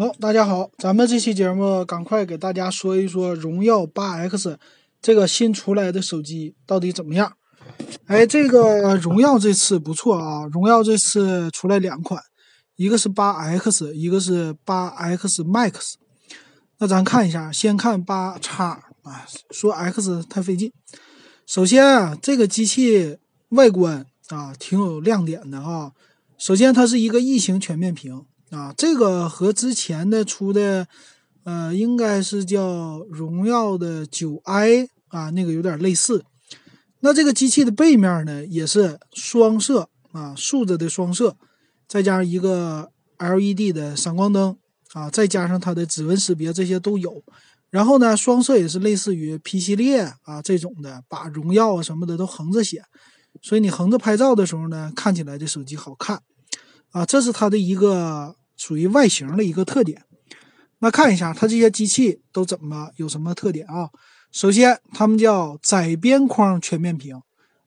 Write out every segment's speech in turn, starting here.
好，大家好，咱们这期节目赶快给大家说一说荣耀八 X 这个新出来的手机到底怎么样？哎，这个荣耀这次不错啊，荣耀这次出来两款，一个是八 X，一个是八 X Max。那咱看一下，先看八叉啊，说 X 太费劲。首先啊，这个机器外观啊挺有亮点的啊。首先，它是一个异形全面屏啊，这个和之前的出的，呃，应该是叫荣耀的九 i 啊，那个有点类似。那这个机器的背面呢，也是双摄啊，竖着的双摄，再加上一个 LED 的闪光灯啊，再加上它的指纹识别，这些都有。然后呢，双摄也是类似于 P 系列啊这种的，把荣耀啊什么的都横着写，所以你横着拍照的时候呢，看起来这手机好看。啊，这是它的一个属于外形的一个特点。那看一下它这些机器都怎么有什么特点啊？首先，它们叫窄边框全面屏，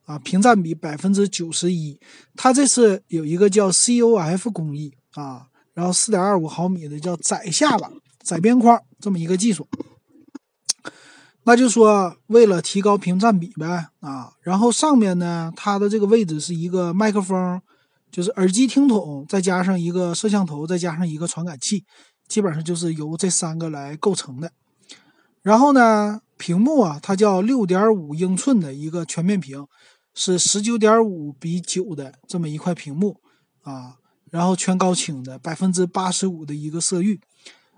啊，屏占比百分之九十一。它这次有一个叫 COF 工艺啊，然后四点二五毫米的叫窄下巴、窄边框这么一个技术。那就说为了提高屏占比呗啊，然后上面呢，它的这个位置是一个麦克风。就是耳机听筒，再加上一个摄像头，再加上一个传感器，基本上就是由这三个来构成的。然后呢，屏幕啊，它叫六点五英寸的一个全面屏，是十九点五比九的这么一块屏幕啊。然后全高清的，百分之八十五的一个色域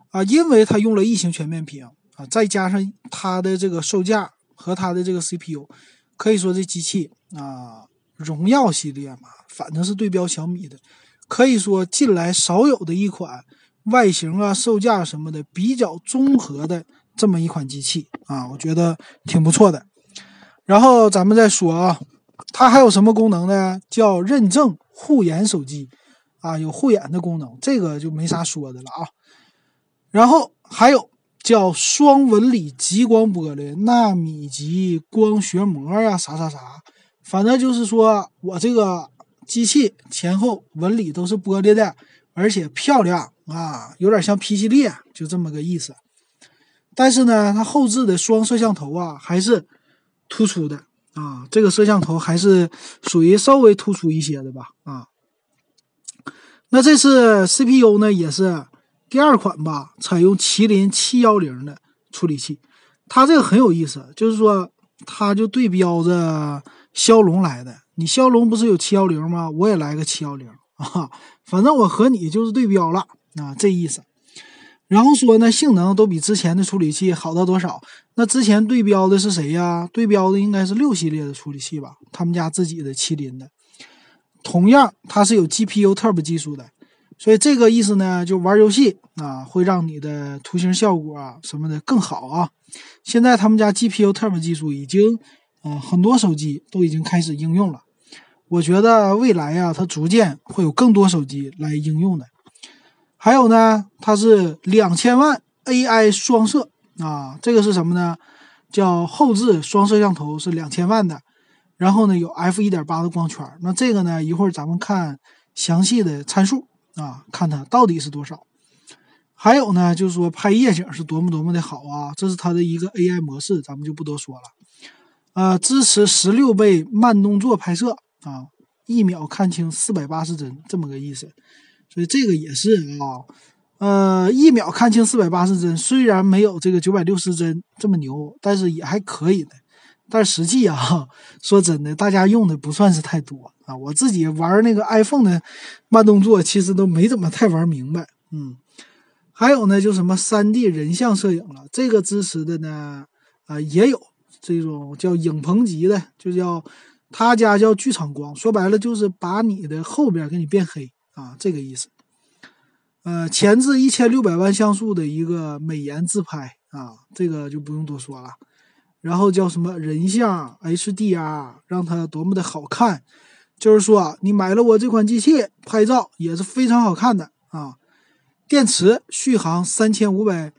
啊，因为它用了异形全面屏啊，再加上它的这个售价和它的这个 CPU，可以说这机器啊。荣耀系列嘛，反正是对标小米的，可以说近来少有的一款外形啊、售价什么的比较综合的这么一款机器啊，我觉得挺不错的。然后咱们再说啊，它还有什么功能呢？叫认证护眼手机啊，有护眼的功能，这个就没啥说的了啊。然后还有叫双纹理极光玻璃、纳米级光学膜呀，啥啥啥。反正就是说我这个机器前后纹理都是玻璃的，而且漂亮啊，有点像 P 系列，就这么个意思。但是呢，它后置的双摄像头啊还是突出的啊，这个摄像头还是属于稍微突出一些的吧啊。那这次 CPU 呢也是第二款吧，采用麒麟七幺零的处理器，它这个很有意思，就是说它就对标着。骁龙来的，你骁龙不是有七幺零吗？我也来个七幺零 啊，反正我和你就是对标了啊，这意思。然后说呢，性能都比之前的处理器好到多少？那之前对标的是谁呀？对标的应该是六系列的处理器吧，他们家自己的麒麟的。同样，它是有 GPU Turbo 技术的，所以这个意思呢，就玩游戏啊，会让你的图形效果啊什么的更好啊。现在他们家 GPU Turbo 技术已经。啊，很多手机都已经开始应用了。我觉得未来呀，它逐渐会有更多手机来应用的。还有呢，它是两千万 AI 双摄啊，这个是什么呢？叫后置双摄像头是两千万的，然后呢有 f 一点八的光圈。那这个呢，一会儿咱们看详细的参数啊，看它到底是多少。还有呢，就是说拍夜景是多么多么的好啊，这是它的一个 AI 模式，咱们就不多说了。呃，支持十六倍慢动作拍摄啊，一秒看清四百八十帧，这么个意思。所以这个也是啊，呃，一秒看清四百八十帧，虽然没有这个九百六十帧这么牛，但是也还可以的。但实际啊，说真的，大家用的不算是太多啊。我自己玩那个 iPhone 的慢动作，其实都没怎么太玩明白。嗯，还有呢，就什么三 D 人像摄影了，这个支持的呢，啊，也有。这种叫影棚级的，就叫他家叫剧场光，说白了就是把你的后边给你变黑啊，这个意思。呃，前置一千六百万像素的一个美颜自拍啊，这个就不用多说了。然后叫什么人像 HDR，让它多么的好看，就是说你买了我这款机器，拍照也是非常好看的啊。电池续航三千五百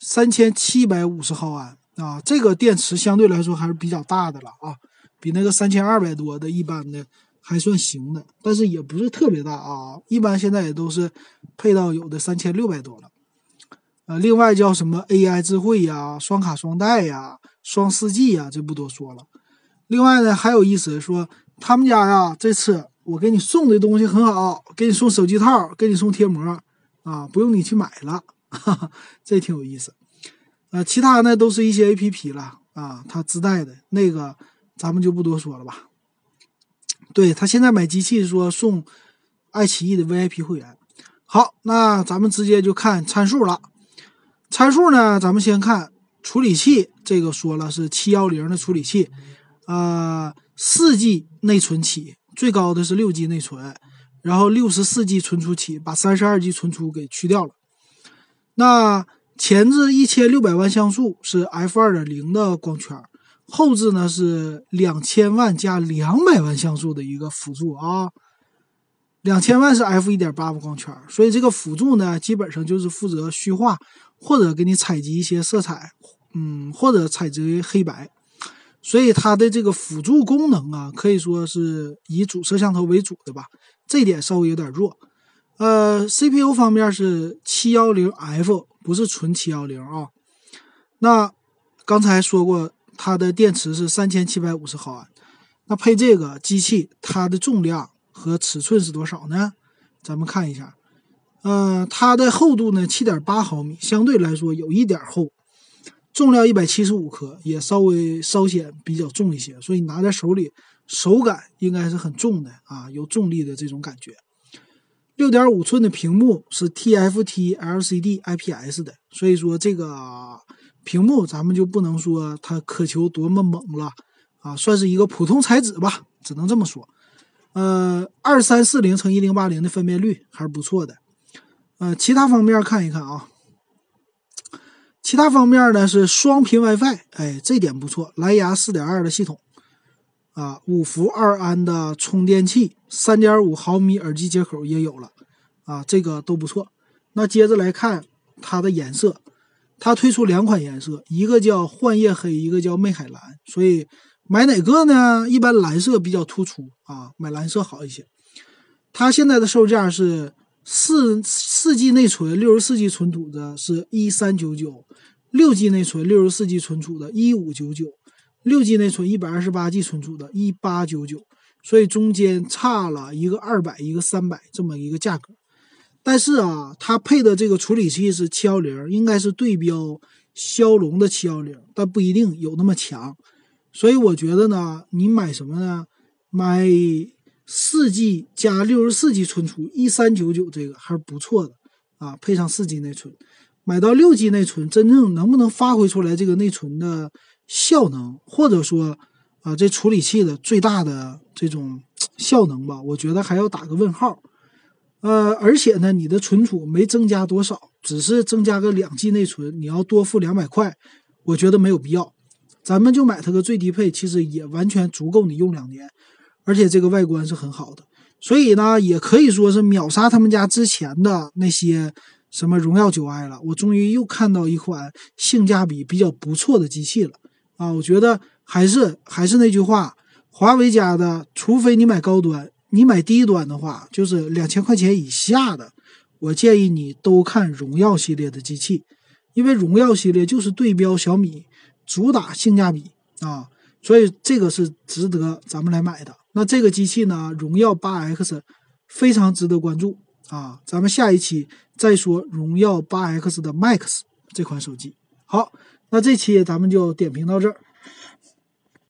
三千七百五十毫安。啊，这个电池相对来说还是比较大的了啊，比那个三千二百多的一般的还算行的，但是也不是特别大啊。一般现在也都是配到有的三千六百多了呃，另外叫什么 AI 智慧呀、双卡双待呀、双四 G 呀，这不多说了。另外呢，还有意思说他们家呀，这次我给你送的东西很好，给你送手机套，给你送贴膜啊，不用你去买了，哈哈，这挺有意思。呃，其他呢都是一些 APP 了啊，它自带的那个咱们就不多说了吧。对他现在买机器说送爱奇艺的 VIP 会员。好，那咱们直接就看参数了。参数呢，咱们先看处理器，这个说了是七幺零的处理器，呃，四 G 内存起，最高的是六 G 内存，然后六十四 G 存储起，把三十二 G 存储给去掉了。那前置一千六百万像素是 f 二点零的光圈，后置呢是两千万加两百万像素的一个辅助啊，两千万是 f 一点八的光圈，所以这个辅助呢基本上就是负责虚化或者给你采集一些色彩，嗯，或者采集黑白，所以它的这个辅助功能啊可以说是以主摄像头为主的吧，这点稍微有点弱。呃，CPU 方面是七幺零 F。不是纯七幺零啊，那刚才说过它的电池是三千七百五十毫安，那配这个机器它的重量和尺寸是多少呢？咱们看一下，呃，它的厚度呢七点八毫米，相对来说有一点厚，重量一百七十五克，也稍微稍显比较重一些，所以拿在手里手感应该是很重的啊，有重力的这种感觉。六点五寸的屏幕是 TFT LCD IPS 的，所以说这个屏幕咱们就不能说它渴求多么猛了啊，算是一个普通材质吧，只能这么说。呃，二三四零乘一零八零的分辨率还是不错的。呃，其他方面看一看啊，其他方面呢是双频 WiFi，哎，这点不错，蓝牙四点二的系统。啊，五伏二安的充电器，三点五毫米耳机接口也有了，啊，这个都不错。那接着来看它的颜色，它推出两款颜色，一个叫幻夜黑，一个叫魅海蓝。所以买哪个呢？一般蓝色比较突出啊，买蓝色好一些。它现在的售价是四四 G 内存，六十四 G 存储的是一三九九，六 G 内存，六十四 G 存储的一五九九。六 G 内存，一百二十八 G 存储的，一八九九，所以中间差了一个二百，一个三百这么一个价格。但是啊，它配的这个处理器是七幺零，应该是对标骁龙的七幺零，但不一定有那么强。所以我觉得呢，你买什么呢？买四 G 加六十四 G 存储，一三九九这个还是不错的啊，配上四 G 内存，买到六 G 内存，真正能不能发挥出来这个内存的？效能，或者说，啊，这处理器的最大的这种 效能吧，我觉得还要打个问号。呃，而且呢，你的存储没增加多少，只是增加个两 G 内存，你要多付两百块，我觉得没有必要。咱们就买它个最低配，其实也完全足够你用两年，而且这个外观是很好的，所以呢，也可以说是秒杀他们家之前的那些什么荣耀九 i 了。我终于又看到一款性价比比较不错的机器了。啊，我觉得还是还是那句话，华为家的，除非你买高端，你买低端的话，就是两千块钱以下的，我建议你都看荣耀系列的机器，因为荣耀系列就是对标小米，主打性价比啊，所以这个是值得咱们来买的。那这个机器呢，荣耀八 X 非常值得关注啊，咱们下一期再说荣耀八 X 的 Max 这款手机。好。那这期咱们就点评到这儿。